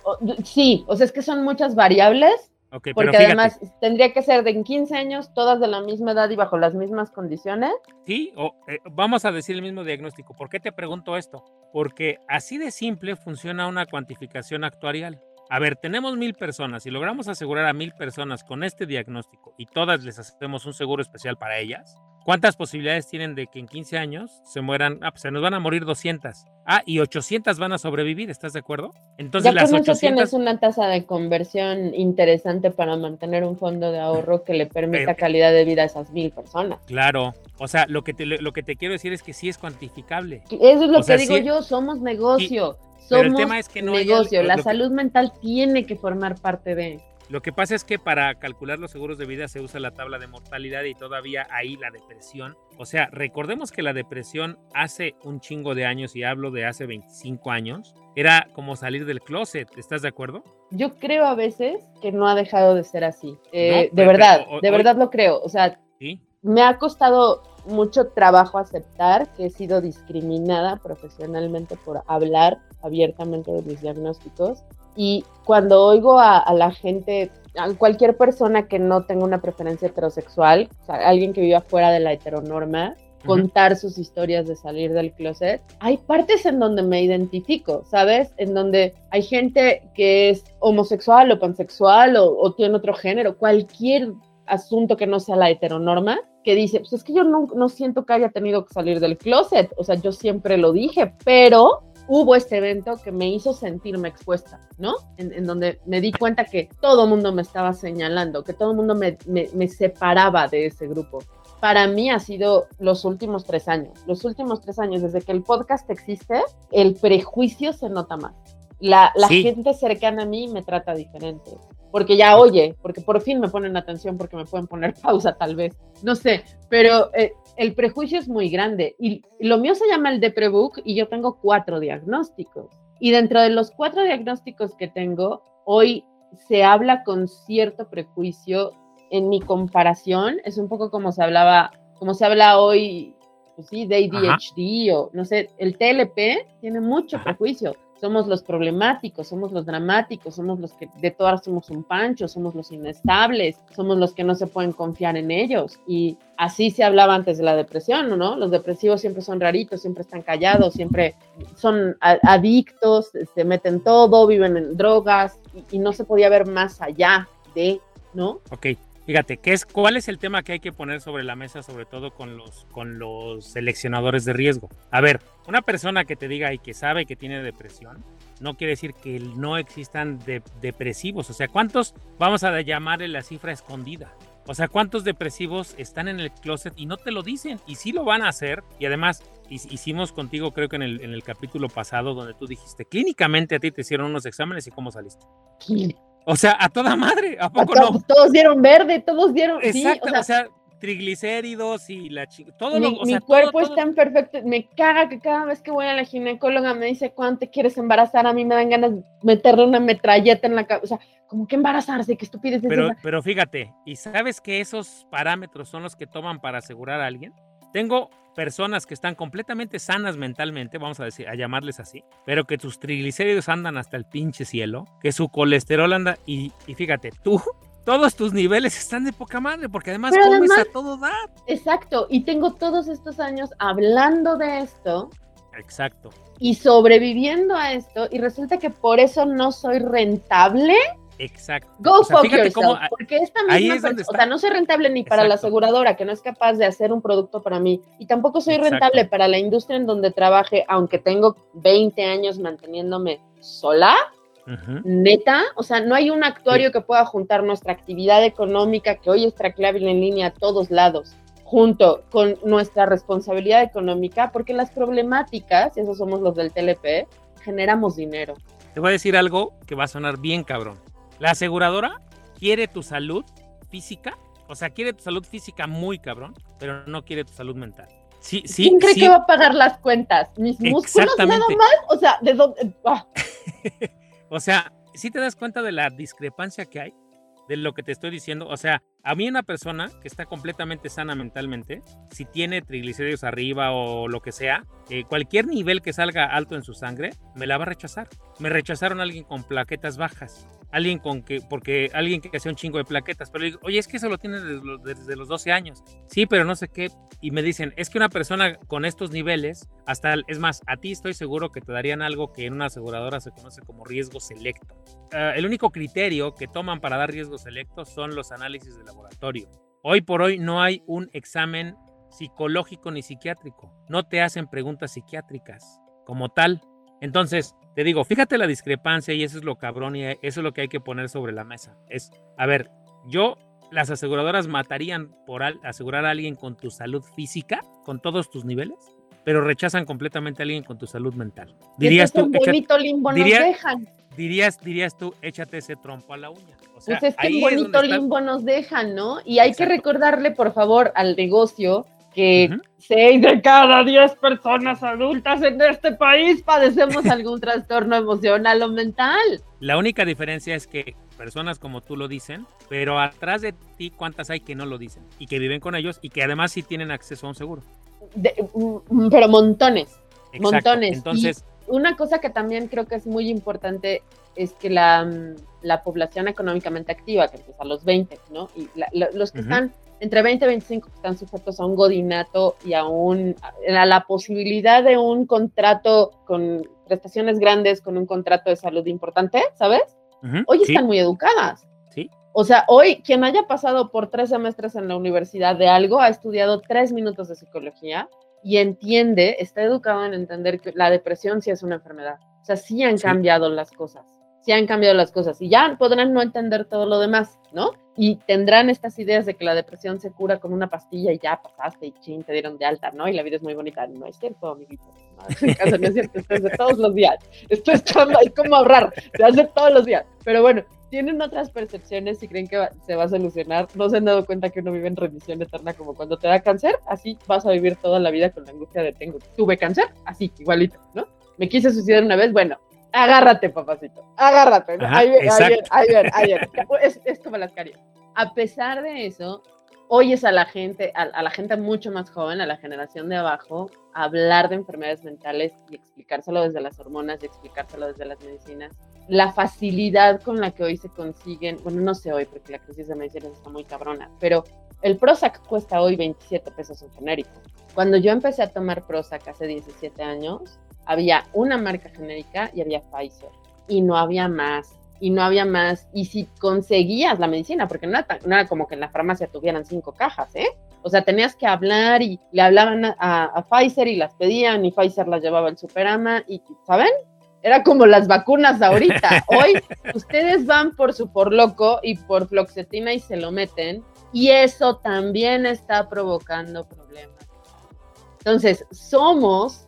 S2: O- sí, o sea, es que son muchas variables
S3: Ok, pero
S2: porque
S3: fíjate,
S2: además tendría que ser de en 15 años, todas de la misma edad y bajo las mismas condiciones.
S3: Sí, o, eh, vamos a decir el mismo diagnóstico. ¿Por qué te pregunto esto? Porque así de simple funciona una cuantificación actuarial. A ver, tenemos mil personas y logramos asegurar a mil personas con este diagnóstico y todas les hacemos un seguro especial para ellas. ¿Cuántas posibilidades tienen de que en 15 años se mueran? Ah, pues se nos van a morir 200. Ah, y 800 van a sobrevivir, ¿estás de acuerdo? Entonces
S2: ya
S3: las
S2: con eso
S3: 800...
S2: tienes una tasa de conversión interesante para mantener un fondo de ahorro que le permita
S3: Pero-
S2: calidad de vida a esas mil personas.
S3: Claro, o sea, lo que te, lo que te quiero decir es que sí es cuantificable.
S2: Eso es lo
S3: O sea,
S2: que digo
S3: sí-
S2: yo, somos negocio.
S3: pero el
S2: Somos
S3: tema es que no
S2: negocio. La salud mental tiene que formar parte de.
S3: Lo que pasa es que para calcular los seguros de vida se usa la tabla de mortalidad y todavía ahí la depresión. O sea, recordemos que la depresión hace un chingo de años, y hablo de hace 25 años, era como salir del closet. ¿Estás de acuerdo?
S2: Yo creo a veces que no ha dejado de ser así. Eh,
S3: No,
S2: de verdad, de verdad lo creo. O sea,
S3: Sí.
S2: me ha costado mucho trabajo aceptar que he sido discriminada profesionalmente por hablar abiertamente de mis diagnósticos. Y cuando oigo a, la gente, a cualquier persona que no tenga una preferencia heterosexual, o sea, alguien que viva fuera de la heteronorma, contar sus historias de salir del closet, hay partes en donde me identifico, ¿sabes? En donde hay gente que es homosexual o pansexual o, o tiene otro género, cualquier asunto que no sea la heteronorma, que dice, pues es que yo no, no siento que haya tenido que salir del closet, o sea, yo siempre lo dije, pero hubo este evento que me hizo sentirme expuesta, ¿no? En, donde me di cuenta que todo el mundo me estaba señalando, que todo el mundo me, me, separaba de ese grupo. Para mí ha sido los últimos tres años. Los últimos tres años, desde que el podcast existe, el prejuicio se nota más. La, la gente cercana a mí me trata diferente porque ya oye, porque por fin me ponen atención, porque me pueden poner pausa tal vez, no sé, pero eh, el prejuicio es muy grande y lo mío se llama el Deprebook y yo tengo cuatro diagnósticos. Y dentro de los cuatro diagnósticos que tengo, hoy se habla con cierto prejuicio en mi comparación, es un poco como se hablaba, como se habla hoy, pues sí, de ADHD o no sé, el TLP tiene mucho prejuicio somos los problemáticos, somos los dramáticos, somos los que de todas somos un pancho, somos los inestables, somos los que no se pueden confiar en ellos. Y así se hablaba antes de la depresión, ¿no? Los depresivos siempre son raritos, siempre están callados, siempre son adictos, se este, meten todo, viven en drogas y, y no se podía ver más allá de, ¿no?
S3: Ok, Fíjate, ¿qué es, ¿cuál es el tema que hay que poner sobre la mesa, sobre todo con los, con los seleccionadores de riesgo? A ver, una persona que te diga y que sabe que tiene depresión, no quiere decir que no existan depresivos. O sea, ¿cuántos vamos a llamarle la cifra escondida? O sea, ¿cuántos depresivos están en el closet y no te lo dicen? Y sí lo van a hacer. Y además, hicimos contigo, creo que en el, en el capítulo pasado, donde tú dijiste, clínicamente a ti te hicieron unos exámenes y cómo saliste. O sea, a toda madre, ¿a poco no?
S2: Todos dieron verde, todos dieron.
S3: Exacto, o sea, triglicéridos y la chica. Todo
S2: mi,
S3: lo,
S2: mi cuerpo es tan perfecto. Me caga que cada vez que voy a la ginecóloga me dice cuándo te quieres embarazar. A mí me dan ganas de meterle una metralleta en la cabeza. O sea, como que embarazarse, qué estupidez
S3: pero, Pero fíjate, ¿y sabes que esos parámetros son los que toman para asegurar a alguien? Tengo personas que están completamente sanas mentalmente, vamos a decir, a llamarles así, pero que tus triglicéridos andan hasta el pinche cielo, que su colesterol anda y, fíjate, tú todos tus niveles están de poca madre, porque además comes a todo dar.
S2: Exacto, y tengo todos estos años hablando de esto.
S3: Exacto.
S2: Y sobreviviendo a esto, y resulta que por eso no soy rentable.
S3: Exacto.
S2: Go fuck yourself, porque esta misma o sea, no soy rentable ni para la aseguradora que no es capaz de hacer un producto para mí y tampoco soy rentable para la industria en donde trabaje, aunque tengo 20 años manteniéndome sola. Neta, o sea, no hay un actuario que pueda juntar nuestra actividad económica, que hoy es traqueable en línea a todos lados, junto con nuestra responsabilidad económica, porque las problemáticas, y esos somos los del TLP, generamos dinero.
S3: Te voy a decir algo que va a sonar bien cabrón. La aseguradora quiere tu salud física, o sea, quiere tu salud física muy cabrón, pero no quiere tu salud mental. Sí, sí,
S2: ¿Quién cree que va a pagar las cuentas? ¿Mis músculos nada más? O sea, ¿de dónde? Ah.
S3: o sea, si te das cuenta de la discrepancia que hay de lo que te estoy diciendo. O sea, a mí una persona que está completamente sana mentalmente, si tiene triglicéridos arriba o lo que sea, eh, cualquier nivel que salga alto en su sangre, me la va a rechazar. Me rechazaron a alguien con plaquetas bajas alguien con que, porque alguien que hacía un chingo de plaquetas, pero digo, oye, es que eso lo tiene desde los, 12 años. Sí, pero no sé qué. Y me dicen, es que una persona con estos niveles, hasta, es más, a ti estoy seguro que te darían algo que en una aseguradora se conoce como riesgo selecto. Ah, el único criterio que toman para dar riesgo selecto son los análisis de laboratorio. Hoy por hoy no hay un examen psicológico ni psiquiátrico. No te hacen preguntas psiquiátricas como tal. Entonces, te digo, fíjate la discrepancia y eso es lo cabrón y eso es lo que hay que poner sobre la mesa. Es, a ver, yo, las aseguradoras matarían por asegurar a alguien con tu salud física, con todos tus niveles, pero rechazan completamente a alguien con tu salud mental.
S2: Dirías tú, bonito limbo nos dejan.
S3: Dirías, dirías tú, échate ese trompo a la uña.
S2: O sea, pues es que un bonito limbo nos dejan, ¿no? Y hay que recordarle, por favor, al negocio que seis de cada diez personas adultas en este país padecemos algún trastorno emocional o mental.
S3: La única diferencia es que personas como tú lo dicen, pero atrás de ti, ¿cuántas hay que no lo dicen? Y que viven con ellos y que además sí tienen acceso a un seguro.
S2: Mm, pero montones, montones. Entonces, una cosa que también creo que es muy importante es que la, mm, la población económicamente activa, que empieza a los 20, ¿no? Y los que están entre 20 y 25 que están sujetos a un godinato y a, un, a la posibilidad de un contrato con prestaciones grandes, con un contrato de salud importante, ¿sabes? Hoy están muy educadas.
S3: Sí.
S2: O sea, hoy quien haya pasado por tres semestres en la universidad de algo, ha estudiado tres minutos de psicología y entiende, está educado en entender que la depresión sí es una enfermedad. O sea, sí han cambiado las cosas sí han cambiado las cosas y ya podrán no entender todo lo demás, ¿no? Y tendrán estas ideas de que la depresión se cura con una pastilla y ya pasaste y chin, te dieron de alta, ¿no? Y la vida es muy bonita. No es cierto, amiguito. No, no es cierto, esto es de todos los días. Esto es chamba, hay como ahorrar, se hace todos los días. Pero bueno, tienen otras percepciones y creen que se va a solucionar. No se han dado cuenta que uno vive en remisión eterna como cuando te da cáncer, así vas a vivir toda la vida con la angustia de tengo, tuve cáncer, así, igualito, ¿no? Me quise suicidar una vez, bueno, agárrate, papacito, agárrate. ahí viene, ahí viene, ahí viene, Es, es, como las caries. A pesar de eso, oyes a la gente, a, la gente mucho más joven, a la generación de abajo, hablar de enfermedades mentales y explicárselo desde las hormonas y explicárselo desde las medicinas. La facilidad con la que hoy se consiguen, bueno, no sé hoy porque la crisis de medicinas está muy cabrona, pero el Prozac cuesta hoy 27 pesos en genérico. Cuando yo empecé a tomar Prozac hace 17 años, había una marca genérica y había Pfizer. Y no había más. Y no había más. Y si conseguías la medicina, porque no era, como que en la farmacia tuvieran cinco cajas, ¿eh? O sea, tenías que hablar y le hablaban a, a Pfizer y las pedían y Pfizer las llevaba al Superama y, ¿saben? Era como las vacunas ahorita. Hoy ustedes van por su por loco y por floxetina y se lo meten y eso también está provocando problemas. Entonces, somos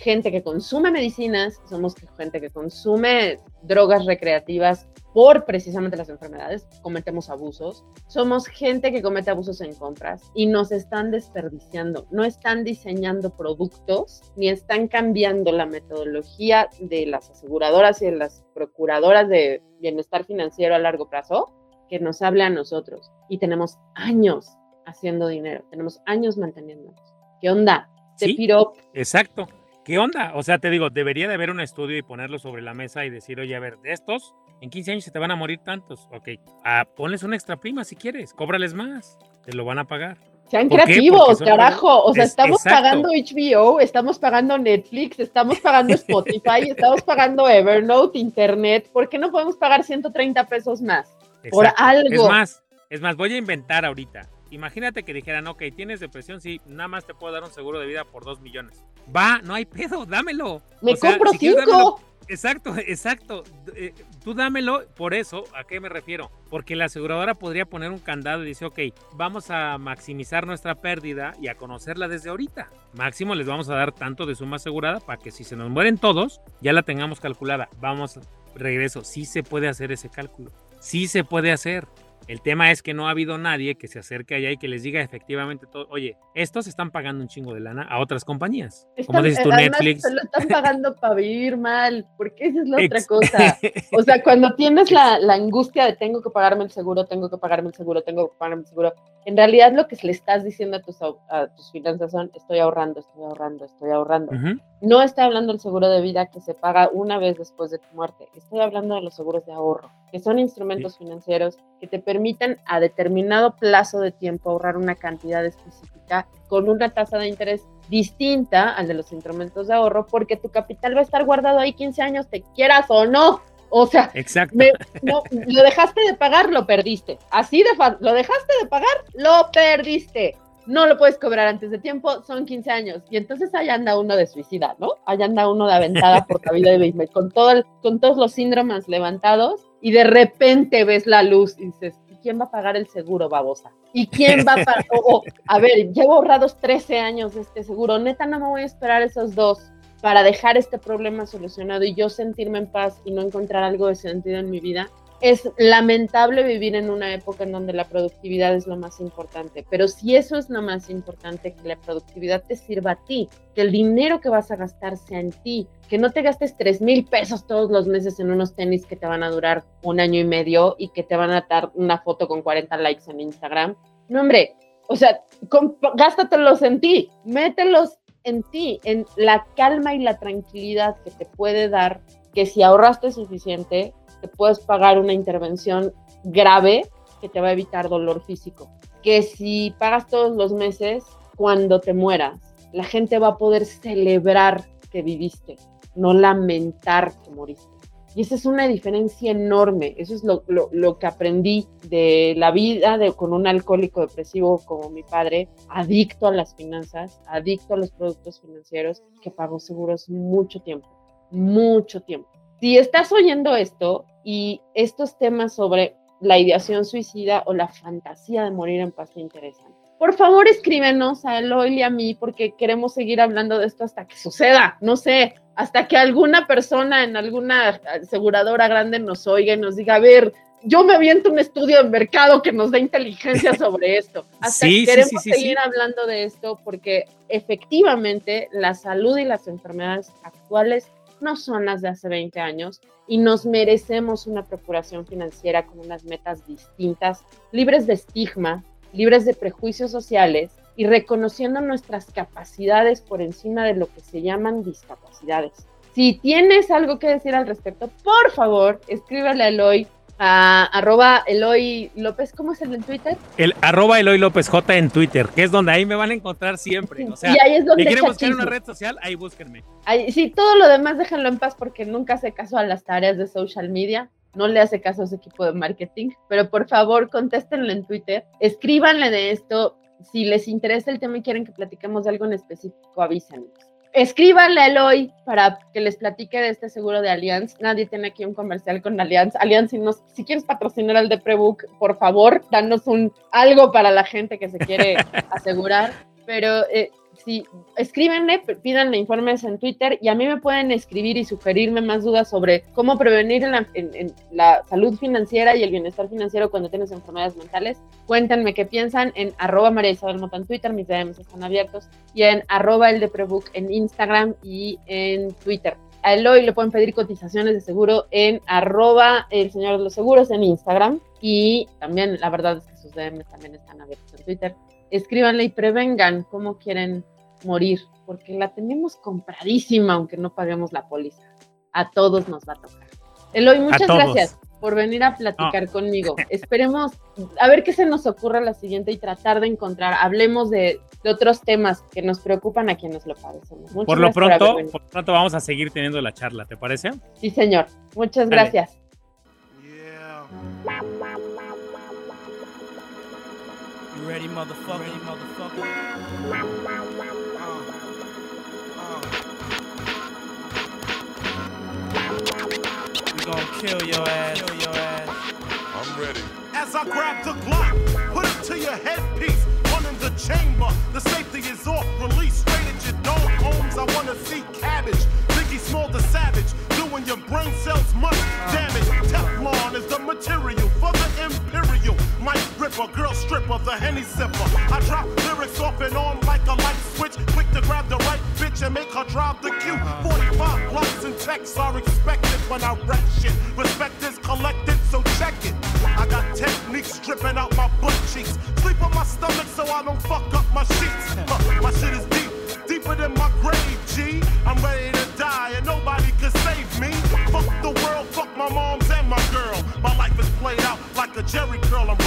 S2: gente que consume medicinas, somos gente que consume drogas recreativas por precisamente las enfermedades, cometemos abusos, somos gente que comete abusos en compras y nos están desperdiciando, no están diseñando productos ni están cambiando la metodología de las aseguradoras y de las procuradoras de bienestar financiero a largo plazo que nos hable a nosotros. Y tenemos años haciendo dinero, tenemos años manteniéndonos. ¿Qué onda?
S3: Te sí, Exacto. ¿Qué onda? O sea, te digo, debería de haber un estudio y ponerlo sobre la mesa y decir, oye, a ver, de estos, en 15 años se te van a morir tantos. Ok, ah, ponles una extra prima si quieres, cóbrales más, te lo van a pagar.
S2: Sean creativos, carajo. O sea, estamos pagando HBO, estamos pagando Netflix, estamos pagando Spotify, estamos pagando Evernote, Internet. ¿Por qué no podemos pagar 130 pesos más? Por algo.
S3: Es más, es más, voy a inventar ahorita. Imagínate que dijeran, ok, tienes depresión, sí, nada más te puedo dar un seguro de vida por 2 millones. Va, no hay pedo, dámelo.
S2: Me compro cinco.
S3: exacto, exacto. Eh, tú dámelo, por eso, ¿a qué me refiero? Porque la aseguradora podría poner un candado y decir, ok, vamos a maximizar nuestra pérdida y a conocerla desde ahorita. Máximo les vamos a dar tanto de suma asegurada para que si se nos mueren todos, ya la tengamos calculada. Vamos, regreso, sí se puede hacer ese cálculo. Sí se puede hacer. El tema es que no ha habido nadie que se acerque allá y que les diga efectivamente todo, oye, estos están pagando un chingo de lana a otras compañías. como dices tú, Netflix.
S2: Se lo están pagando para vivir mal, porque esa es la otra cosa. O sea, cuando tienes la, angustia de tengo que pagarme el seguro, tengo que pagarme el seguro, tengo que pagarme el seguro, en realidad lo que le estás diciendo a tus, a tus finanzas son estoy ahorrando, estoy ahorrando, estoy ahorrando. No estoy hablando del seguro de vida que se paga una vez después de tu muerte, estoy hablando de los seguros de ahorro, que son instrumentos financieros que te permiten a determinado plazo de tiempo ahorrar una cantidad específica con una tasa de interés distinta al de los instrumentos de ahorro, porque tu capital va a estar guardado ahí 15 años, te quieras o no. O sea, no, lo dejaste de pagar, lo perdiste. Así de fácil, lo dejaste de pagar, lo perdiste. No lo puedes cobrar antes de tiempo, son 15 años. Y entonces ahí anda uno de suicida, ¿no? Ahí anda uno de aventada por la vida de béisbol, con, todo con todos los síndromes levantados y de repente ves la luz y dices, ¿y quién va a pagar el seguro, babosa? ¿Y quién va a pagar? a ver, llevo ahorrados 13 años de este seguro, neta no me voy a esperar esos dos para dejar este problema solucionado y yo sentirme en paz y no encontrar algo de sentido en mi vida. Es lamentable vivir en una época en donde la productividad es lo más importante, pero si eso es lo más importante, que la productividad te sirva a ti, que el dinero que vas a gastar sea en ti, que no te gastes 3 mil pesos todos los meses en unos tenis que te van a durar un año y medio y que te van a dar una foto con 40 likes en Instagram. No, hombre, o sea, gástatelos en ti, mételos en ti, en la calma y la tranquilidad que te puede dar que si ahorraste suficiente, te puedes pagar una intervención grave que te va a evitar dolor físico. Que si pagas todos los meses, cuando te mueras, la gente va a poder celebrar que viviste, no lamentar que moriste. Y esa es una diferencia enorme. Eso es lo, lo, que aprendí de la vida de, con un alcohólico depresivo como mi padre, adicto a las finanzas, adicto a los productos financieros, que pagó seguros mucho tiempo, mucho tiempo. Si estás oyendo esto y estos temas sobre la ideación suicida o la fantasía de morir en paz te interesan, por favor escríbenos a Eloy y a mí porque queremos seguir hablando de esto hasta que suceda, no sé, hasta que alguna persona en alguna aseguradora grande nos oiga y nos diga, a ver, yo me aviento un estudio de mercado que nos dé inteligencia sobre esto. Hasta que queremos seguir hablando de esto porque efectivamente la salud y las enfermedades actuales no son las de hace 20 años y nos merecemos una procuración financiera con unas metas distintas, libres de estigma, libres de prejuicios sociales y reconociendo nuestras capacidades por encima de lo que se llaman discapacidades. Si tienes algo que decir al respecto, por favor, escríbele a Eloy a arroba Eloy López, ¿cómo es el en Twitter?
S3: El arroba Eloy López J en Twitter, que es donde ahí me van a encontrar siempre. O sea, y ahí es donde quieren buscar una red social, ahí búsquenme.
S2: Ahí, sí, todo lo demás déjenlo en paz porque nunca hace caso a las tareas de social media. No le hace caso a su equipo de marketing, pero por favor contéstenle en Twitter, escríbanle de esto. Si les interesa el tema y quieren que platiquemos de algo en específico, avísenos escríbanle a Eloy para que les platique de este seguro de Allianz. Nadie tiene aquí un comercial con Allianz. Allianz, si, nos, si quieres patrocinar al de Prebook, por favor, danos un algo para la gente que se quiere asegurar. Pero eh, sí, escríbenle, pídanle informes en Twitter y a mí me pueden escribir y sugerirme más dudas sobre cómo prevenir en la, salud financiera y el bienestar financiero cuando tienes enfermedades mentales. Cuéntenme qué piensan en arroba María Isabel Mota en Twitter, mis DMs están abiertos, y en arroba el de en Instagram y en Twitter. A Eloy le pueden pedir cotizaciones de seguro en arroba el señor de los seguros en Instagram y también la verdad es que sus DMs también están abiertos en Twitter escríbanle y prevengan cómo quieren morir, porque la tenemos compradísima, aunque no paguemos la póliza. A todos nos va a tocar. Eloy, muchas gracias por venir a platicar conmigo. Esperemos a ver qué se nos ocurre la siguiente y tratar de encontrar, hablemos de, otros temas que nos preocupan a quienes lo padecemos.
S3: por lo pronto, por, pronto vamos a seguir teniendo la charla, ¿te parece?
S2: Sí, señor. Muchas gracias. Ready, motherfucker? Ready, motherfucker? Uh, uh. We gon' kill your ass. Kill your ass. I'm ready. As I grab the Glock, put it to your headpiece. One in the chamber. The safety is off. Release straight at your dome. Homes, I wanna see Mike Ripper, girl stripper, the Henny sipper. I drop lyrics off and on like a light switch. Quick to grab the right bitch and make her drive the Q. 45 blocks and checks are expected when I wreck shit. Respect is collected, so check it. I got techniques dripping out my butt cheeks. Sleep on my stomach so I don't fuck up my sheets. Uh, my shit is deep, deeper than my grave, G. I'm ready to die and nobody can save me. Fuck the world, fuck my moms and my girl. My life is played out like a Jerry curl. I'm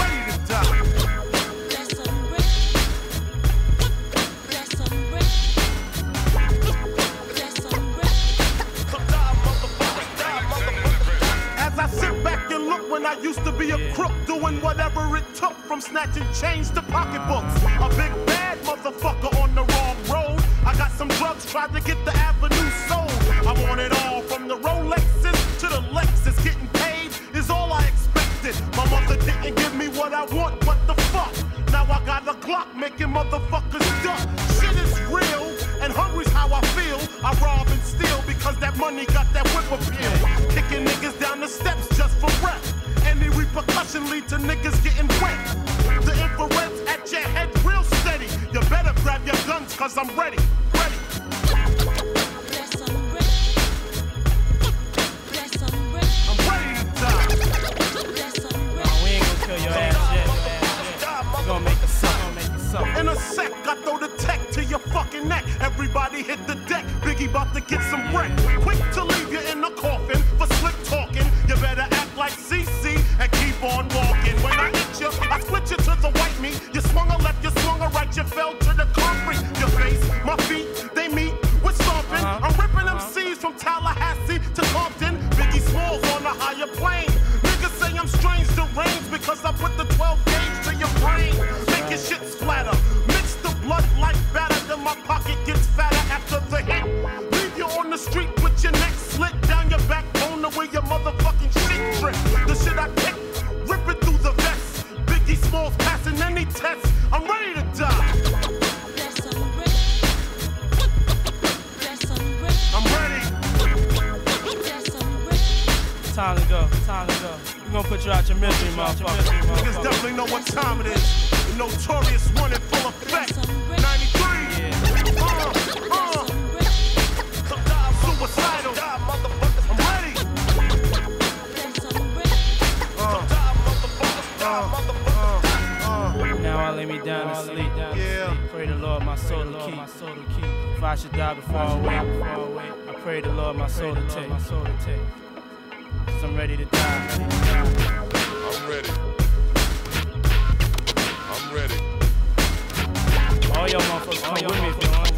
S2: used to be a crook, doing whatever it took from snatching chains to pocketbooks. A big bad motherfucker on the wrong road. I got some drugs, tried to get the avenue sold. I want it all from the Rolexes to the Lexus. Getting paid is all I expected. My mother didn't give me what I want, what the fuck? Now I got a clock making motherfuckers duck. Shit is real, and hungry's how I feel. I rob and steal because that money got that whip appeal. Kicking niggas down the steps just for breath.
S4: Any repercussion lead to niggas getting wet. The infrared's at your head real steady. You better grab your guns, cause I'm ready. Ready. I'm ready to die.
S5: We ain't gonna kill your ass yet. Gonna make a suck, make a suck.
S4: In a sec, I throw the tech to your fucking neck. Everybody hit the deck. Biggie about to get some wreck. Quick to leave you in
S5: Lord my soul to keep. If I should die before I wake, I pray the Lord my soul to take. Cause I'm ready to die.
S6: I'm ready. I'm ready.
S5: All y'all motherfuckers come with me if you want.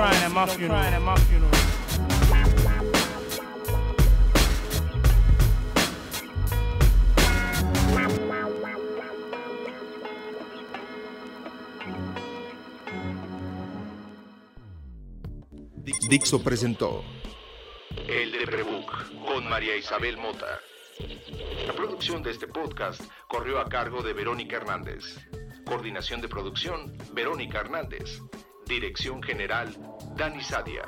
S5: Crying at my funeral. Crying at my funeral.
S1: Dixo presentó
S7: El de Prebook con María Isabel Mota. La producción de este podcast corrió a cargo de Verónica Hernández. Coordinación de producción, Verónica Hernández. Dirección general, Dani Sadia.